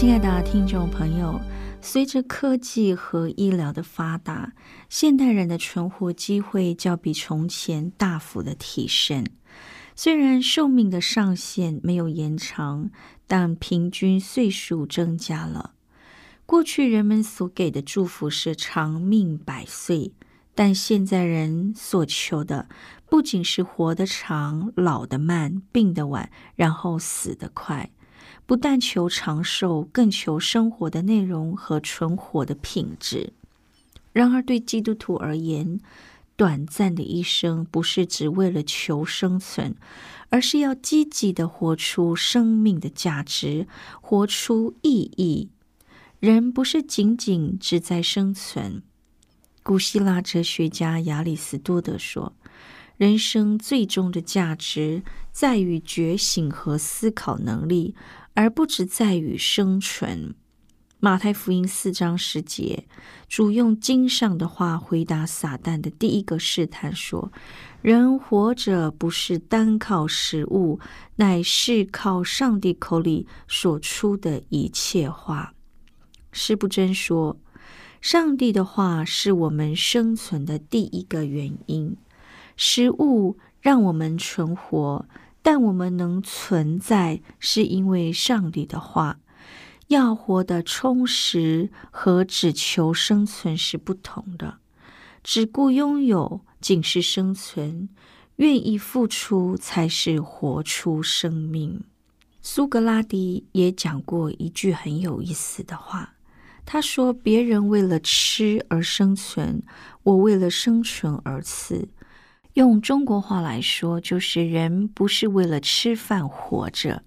亲爱的听众朋友，随着科技和医疗的发达，现代人的存活机会较比从前大幅的提升。虽然寿命的上限没有延长，但平均岁数增加了。过去人们所给的祝福是长命百岁，但现在人所求的不仅是活得长、老得慢、病得晚，然后死得快。不但求长寿，更求生活的内容和存活的品质。然而，对基督徒而言，短暂的一生不是只为了求生存，而是要积极的活出生命的价值，活出意义。人不是仅仅只在生存。古希腊哲学家亚里士多德说：“人生最终的价值在于觉醒和思考能力。”而不只在于生存。马太福音四章十节，主用经上的话回答撒旦的第一个试探说：“人活着不是单靠食物，乃是靠上帝口里所出的一切话。”施不真说：“上帝的话是我们生存的第一个原因，食物让我们存活。”但我们能存在，是因为上帝的话。要活得充实和只求生存是不同的。只顾拥有仅是生存，愿意付出才是活出生命。苏格拉底也讲过一句很有意思的话，他说：“别人为了吃而生存，我为了生存而死。”用中国话来说，就是人不是为了吃饭活着。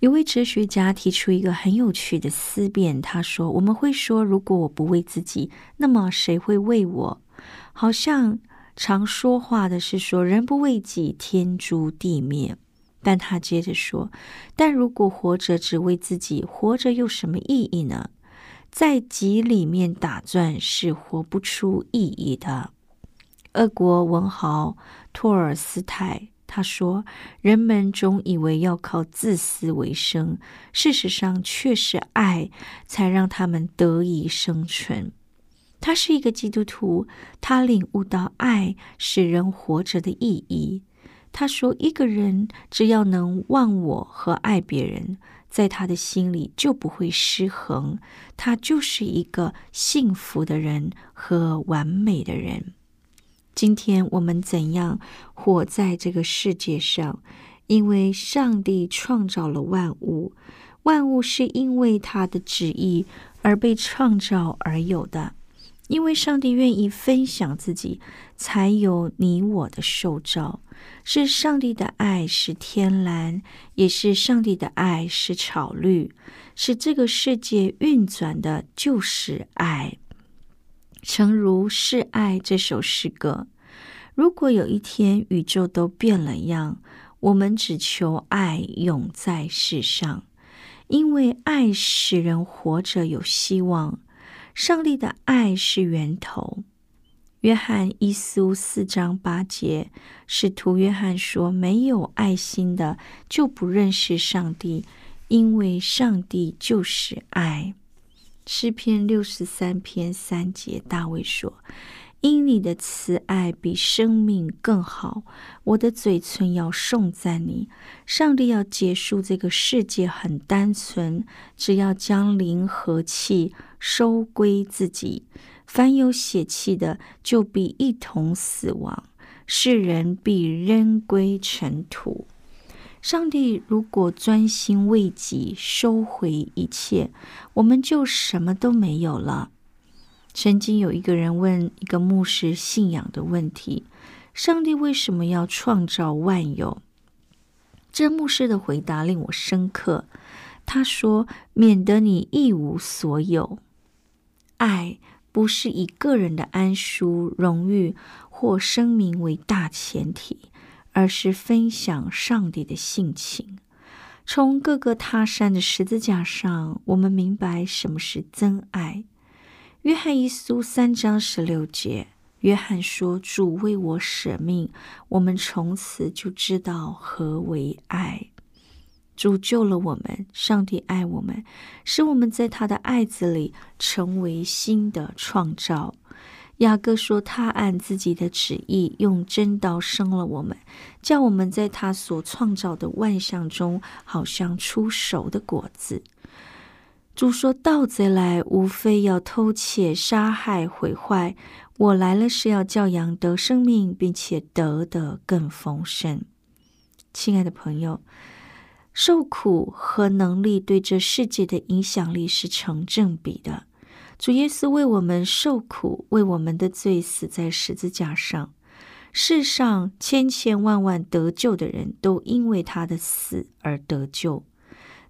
有位哲学家提出一个很有趣的思辨，他说：“我们会说，如果我不为自己，那么谁会为我？好像常说话的是说，人不为己，天诛地灭。但他接着说，但如果活着只为自己，活着有什么意义呢？在己里面打转是活不出意义的。”俄国文豪托尔斯泰他说：“人们总以为要靠自私为生，事实上却是爱才让他们得以生存。”他是一个基督徒，他领悟到爱使人活着的意义。他说：“一个人只要能忘我和爱别人，在他的心里就不会失衡，他就是一个幸福的人和完美的人。”今天我们怎样活在这个世界上？因为上帝创造了万物，万物是因为他的旨意而被创造而有的。因为上帝愿意分享自己，才有你我的受造。是上帝的爱是天蓝，也是上帝的爱是草绿，是这个世界运转的，就是爱。诚如《是爱》这首诗歌，如果有一天宇宙都变了样，我们只求爱永在世上，因为爱使人活着有希望。上帝的爱是源头。约翰一书四章八节，使徒约翰说：“没有爱心的，就不认识上帝，因为上帝就是爱。”诗篇六十三篇三节，大卫说：“因你的慈爱比生命更好，我的嘴唇要颂赞你。上帝要结束这个世界很单纯，只要将灵和气收归自己。凡有血气的，就必一同死亡；世人必扔归尘土。上帝如果专心为己，收回一切，我们就什么都没有了。曾经有一个人问一个牧师信仰的问题：“上帝为什么要创造万有？”这牧师的回答令我深刻。他说：“免得你一无所有。爱不是以个人的安舒、荣誉或声名为大前提，而是分享上帝的性情。从各个他山的十字架上，我们明白什么是真爱。”约翰一书三章十六节，约翰说：“主为我舍命，我们从此就知道何为爱。主救了我们，上帝爱我们，使我们在他的爱子里成为新的创造。”雅各说：“他按自己的旨意，用真道生了我们，叫我们在他所创造的万象中，好像出熟的果子。”主说：“盗贼来，无非要偷窃、杀害、毁坏。我来了，是要叫羊得生命，并且得的更丰盛。”亲爱的朋友，受苦和能力对这世界的影响力是成正比的。主耶稣为我们受苦，为我们的罪死在十字架上。世上千千万万得救的人都因为他的死而得救。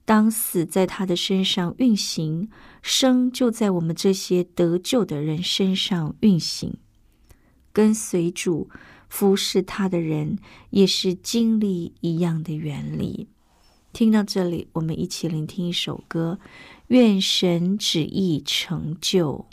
当死在他的身上运行，生就在我们这些得救的人身上运行。跟随主、服侍他的人，也是经历一样的原理。听到这里，我们一起聆听一首歌：愿神旨意成就。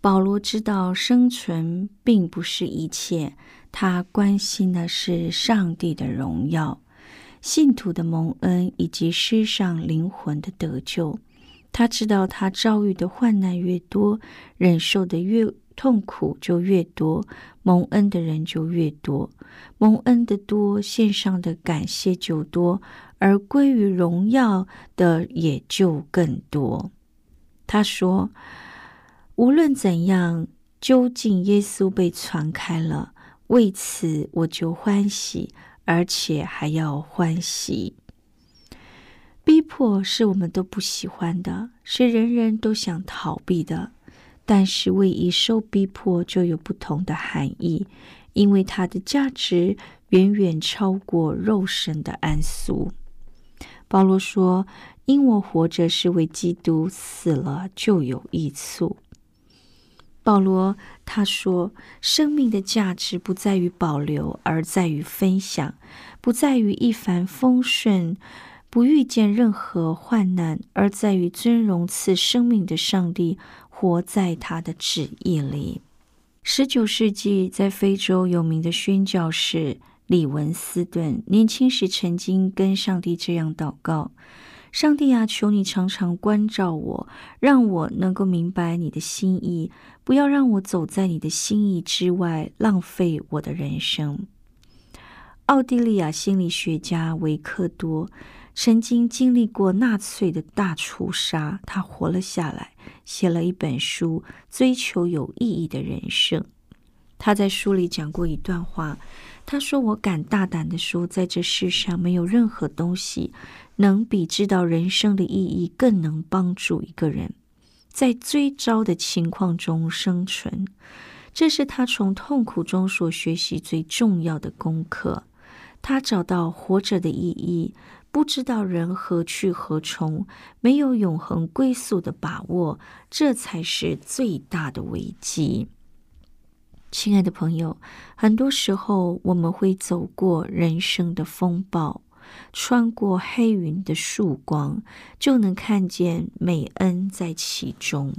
保罗知道生存并不是一切，他关心的是上帝的荣耀、信徒的蒙恩以及世上灵魂的得救。他知道，他遭遇的患难越多，忍受的越痛苦就越多，蒙恩的人就越多。蒙恩的多，献上的感谢就多，而归于荣耀的也就更多。他说：“无论怎样，究竟耶稣被传开了，为此我就欢喜，而且还要欢喜。逼迫是我们都不喜欢的，是人人都想逃避的。但是为一受逼迫，就有不同的含义，因为它的价值远远超过肉身的安舒。”保罗说。因我活着是为基督，死了就有益处。保罗他说：“生命的价值不在于保留，而在于分享；不在于一帆风顺，不遇见任何患难，而在于尊荣赐生命的上帝，活在他的旨意里。”十九世纪在非洲有名的宣教士李文斯顿，年轻时曾经跟上帝这样祷告。上帝啊，求你常常关照我，让我能够明白你的心意，不要让我走在你的心意之外，浪费我的人生。奥地利亚心理学家维克多曾经经历过纳粹的大屠杀，他活了下来，写了一本书《追求有意义的人生》。他在书里讲过一段话，他说：“我敢大胆的说，在这世上没有任何东西。”能比知道人生的意义更能帮助一个人在最糟的情况中生存，这是他从痛苦中所学习最重要的功课。他找到活着的意义，不知道人何去何从，没有永恒归宿的把握，这才是最大的危机。亲爱的朋友，很多时候我们会走过人生的风暴。穿过黑云的曙光，就能看见美恩在其中。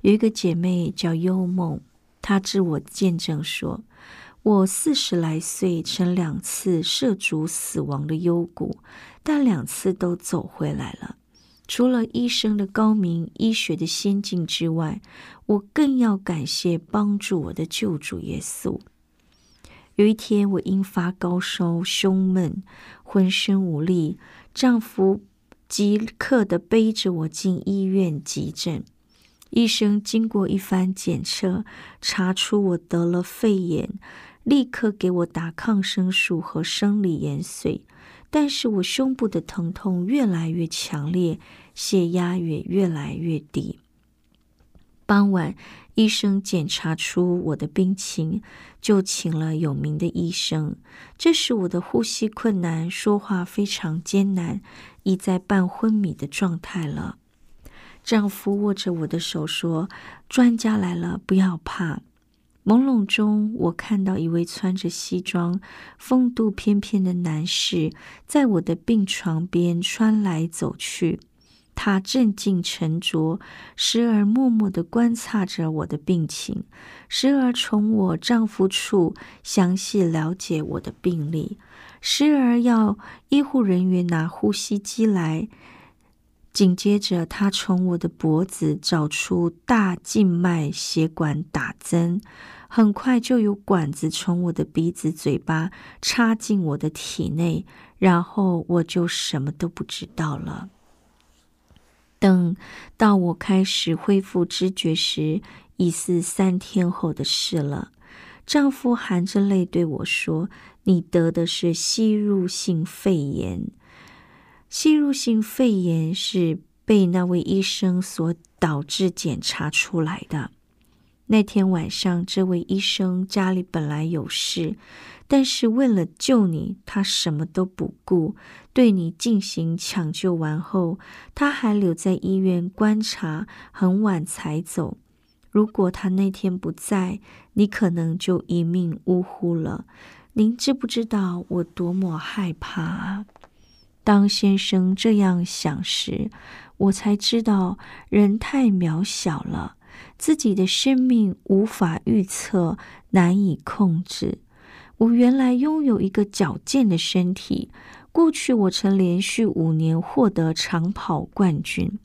有一个姐妹叫幽梦，她自我见证说：“我四十来岁，曾两次涉足死亡的幽谷，但两次都走回来了。除了医生的高明、医学的先进之外，我更要感谢帮助我的救主耶稣。”有一天，我因发高烧、胸闷、浑身无力，丈夫即刻的背着我进医院急诊。医生经过一番检测，查出我得了肺炎，立刻给我打抗生素和生理盐水。但是我胸部的疼痛越来越强烈，血压也越来越低。傍晚。医生检查出我的病情，就请了有名的医生。这时我的呼吸困难，说话非常艰难，已在半昏迷的状态了。丈夫握着我的手说：“专家来了，不要怕。”朦胧中，我看到一位穿着西装、风度翩翩的男士，在我的病床边穿来走去。他镇静沉着，时而默默地观察着我的病情，时而从我丈夫处详细了解我的病历，时而要医护人员拿呼吸机来。紧接着，他从我的脖子找出大静脉血管打针，很快就有管子从我的鼻子、嘴巴插进我的体内，然后我就什么都不知道了。等到我开始恢复知觉时，已是三天后的事了。丈夫含着泪对我说：“你得的是吸入性肺炎。吸入性肺炎是被那位医生所导致检查出来的。那天晚上，这位医生家里本来有事。”但是为了救你，他什么都不顾，对你进行抢救完后，他还留在医院观察，很晚才走。如果他那天不在，你可能就一命呜呼了。您知不知道我多么害怕啊？当先生这样想时，我才知道人太渺小了，自己的生命无法预测，难以控制。我原来拥有一个矫健的身体，过去我曾连续五年获得长跑冠军。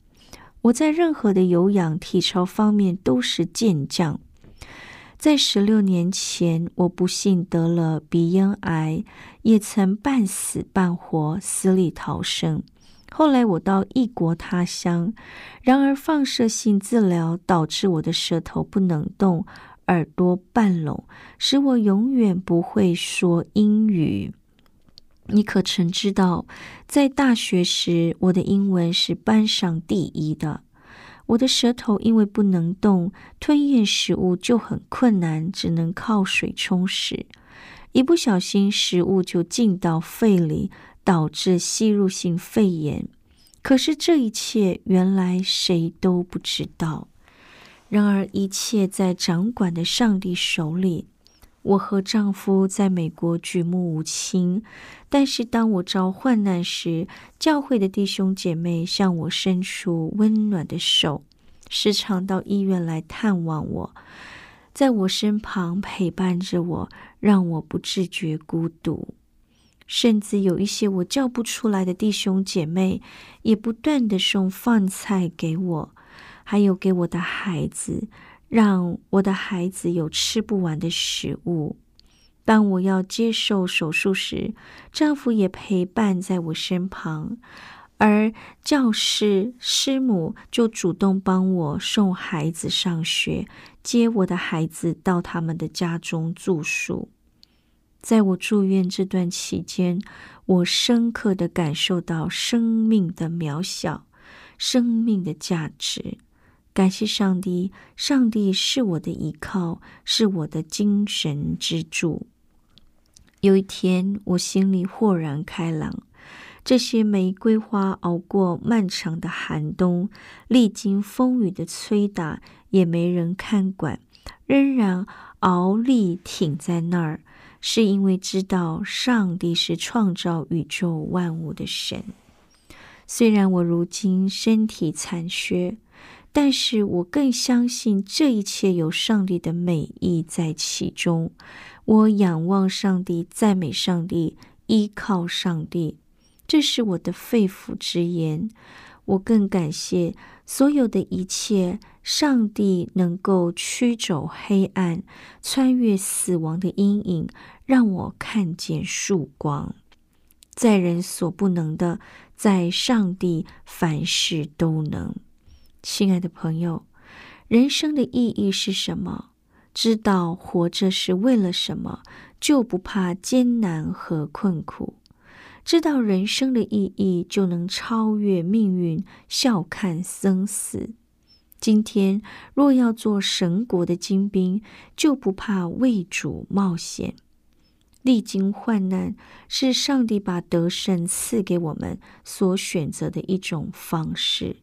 我在任何的有氧体操方面都是健将。在十六年前，我不幸得了鼻咽癌，也曾半死半活，死里逃生。后来我到异国他乡，然而放射性治疗导致我的舌头不能动。耳朵半聋，使我永远不会说英语。你可曾知道，在大学时，我的英文是班上第一的。我的舌头因为不能动，吞咽食物就很困难，只能靠水冲食。一不小心，食物就进到肺里，导致吸入性肺炎。可是这一切，原来谁都不知道。然而，一切在掌管的上帝手里。我和丈夫在美国举目无亲，但是当我遭患难时，教会的弟兄姐妹向我伸出温暖的手，时常到医院来探望我，在我身旁陪伴着我，让我不自觉孤独。甚至有一些我叫不出来的弟兄姐妹，也不断的送饭菜给我。还有给我的孩子，让我的孩子有吃不完的食物。当我要接受手术时，丈夫也陪伴在我身旁，而教师师母就主动帮我送孩子上学，接我的孩子到他们的家中住宿。在我住院这段期间，我深刻的感受到生命的渺小，生命的价值。感谢上帝，上帝是我的依靠，是我的精神支柱。有一天，我心里豁然开朗。这些玫瑰花熬过漫长的寒冬，历经风雨的吹打，也没人看管，仍然熬立挺在那儿，是因为知道上帝是创造宇宙万物的神。虽然我如今身体残缺。但是我更相信这一切有上帝的美意在其中。我仰望上帝，赞美上帝，依靠上帝，这是我的肺腑之言。我更感谢所有的一切，上帝能够驱走黑暗，穿越死亡的阴影，让我看见曙光。在人所不能的，在上帝凡事都能。亲爱的朋友，人生的意义是什么？知道活着是为了什么，就不怕艰难和困苦。知道人生的意义，就能超越命运，笑看生死。今天若要做神国的精兵，就不怕为主冒险。历经患难，是上帝把得胜赐给我们所选择的一种方式。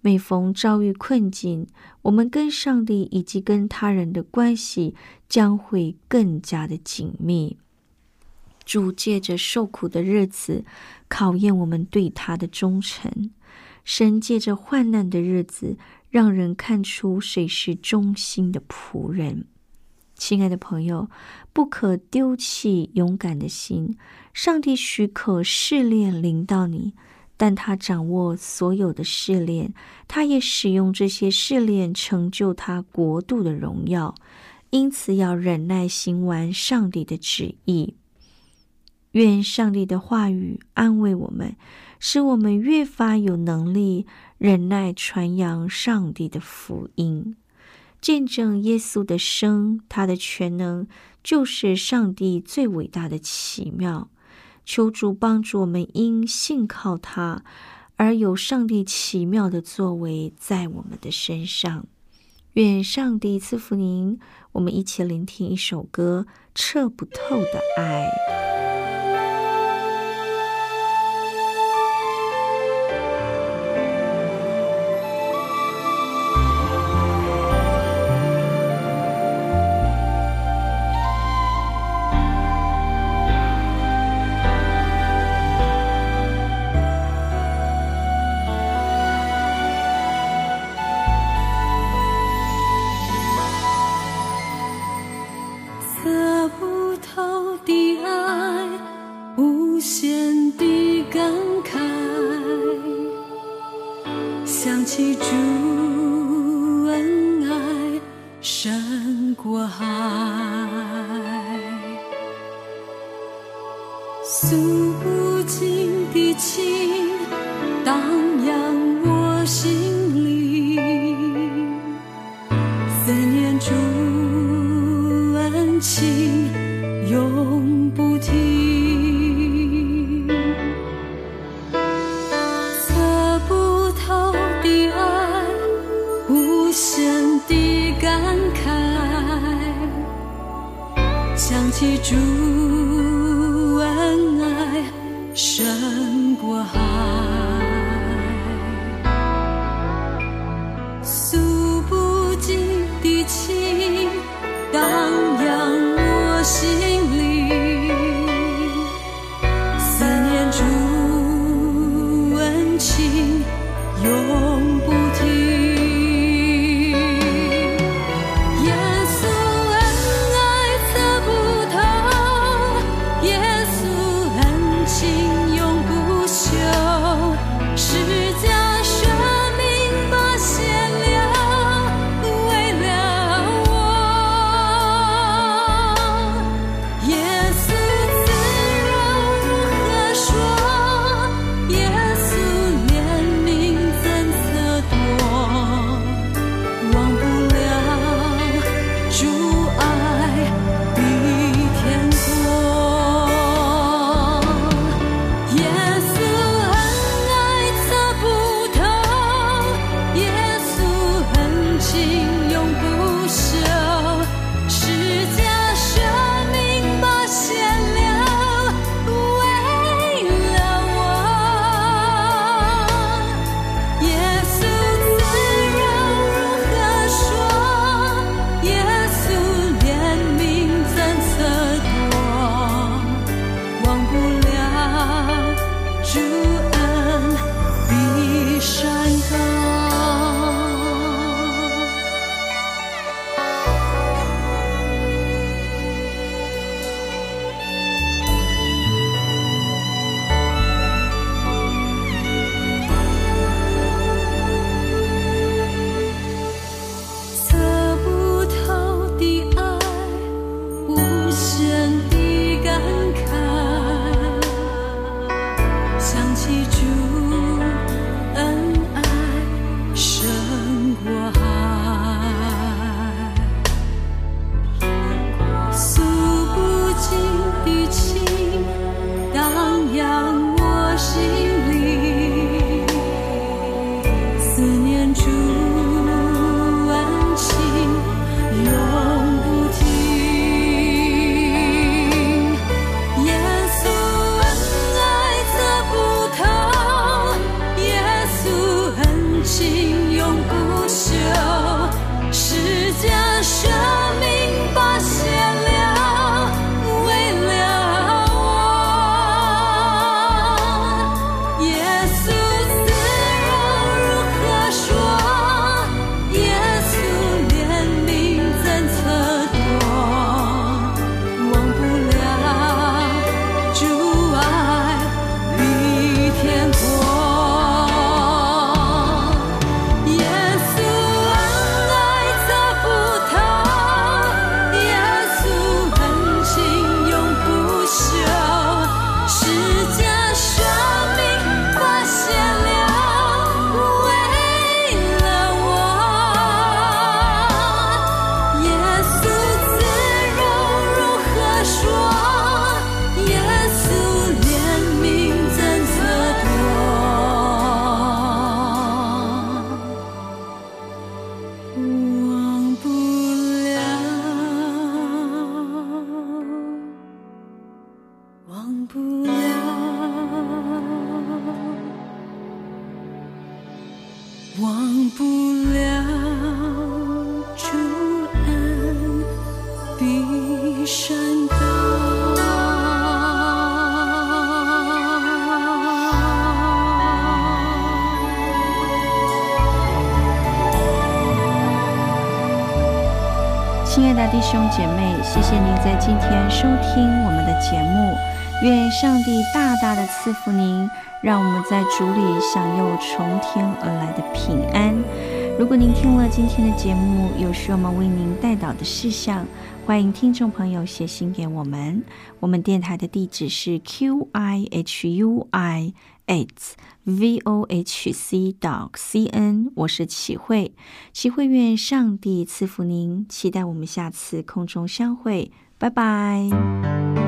每逢遭遇困境，我们跟上帝以及跟他人的关系将会更加的紧密。主借着受苦的日子考验我们对他的忠诚，神借着患难的日子让人看出谁是忠心的仆人。亲爱的朋友，不可丢弃勇敢的心。上帝许可试炼临到你。但他掌握所有的试炼，他也使用这些试炼成就他国度的荣耀。因此，要忍耐行完上帝的旨意。愿上帝的话语安慰我们，使我们越发有能力忍耐传扬上帝的福音，见证耶稣的生，他的全能就是上帝最伟大的奇妙。求主帮助我们，因信靠他而有上帝奇妙的作为在我们的身上。愿上帝赐福您。我们一起聆听一首歌《彻不透的爱》。想起主恩爱。想起主。忘不了竹岸比山高亲爱的弟兄姐妹谢谢您在今天收听我们的节目。愿上帝大大的赐福您，让我们在主里享有从天而来的平安。如果您听了今天的节目，有需要我们为您带导的事项，欢迎听众朋友写信给我们。我们电台的地址是 q i h u i at v o h c dot c n。我是启慧，启慧愿上帝赐福您，期待我们下次空中相会，拜拜。